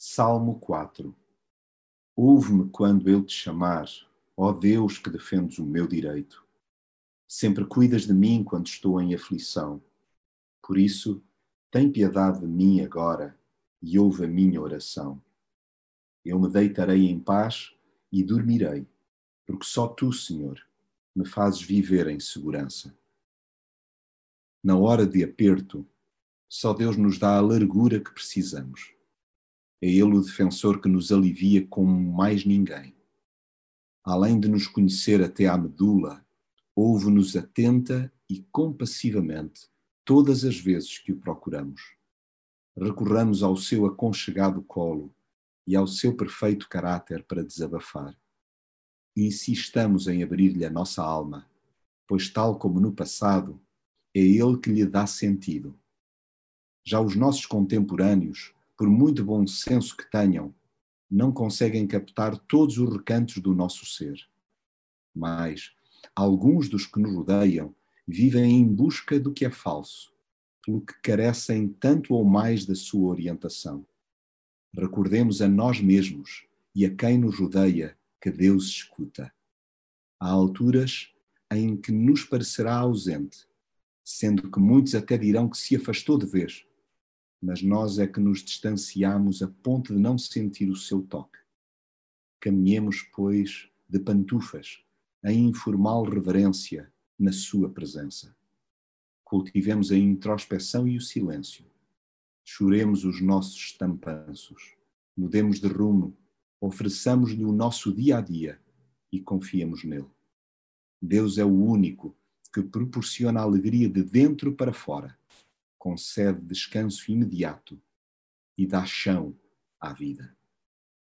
Salmo 4 Ouve-me quando eu te chamar, ó Deus que defendes o meu direito. Sempre cuidas de mim quando estou em aflição. Por isso, tem piedade de mim agora e ouve a minha oração. Eu me deitarei em paz e dormirei, porque só tu, Senhor, me fazes viver em segurança. Na hora de aperto, só Deus nos dá a largura que precisamos é Ele o defensor que nos alivia como mais ninguém. Além de nos conhecer até à medula, ouve-nos atenta e compassivamente todas as vezes que o procuramos. Recorramos ao seu aconchegado colo e ao seu perfeito caráter para desabafar. Insistamos em abrir-lhe a nossa alma, pois, tal como no passado, é Ele que lhe dá sentido. Já os nossos contemporâneos por muito bom senso que tenham, não conseguem captar todos os recantos do nosso ser. Mas alguns dos que nos rodeiam vivem em busca do que é falso, pelo que carecem tanto ou mais da sua orientação. Recordemos a nós mesmos e a quem nos rodeia que Deus escuta. Há alturas em que nos parecerá ausente, sendo que muitos até dirão que se afastou de vez mas nós é que nos distanciamos a ponto de não sentir o seu toque. Caminhemos, pois, de pantufas, em informal reverência na sua presença. Cultivemos a introspeção e o silêncio. Choremos os nossos estampanços. Mudemos de rumo, ofereçamos-lhe o nosso dia a dia e confiemos nele. Deus é o único que proporciona alegria de dentro para fora concede descanso imediato e dá chão à vida.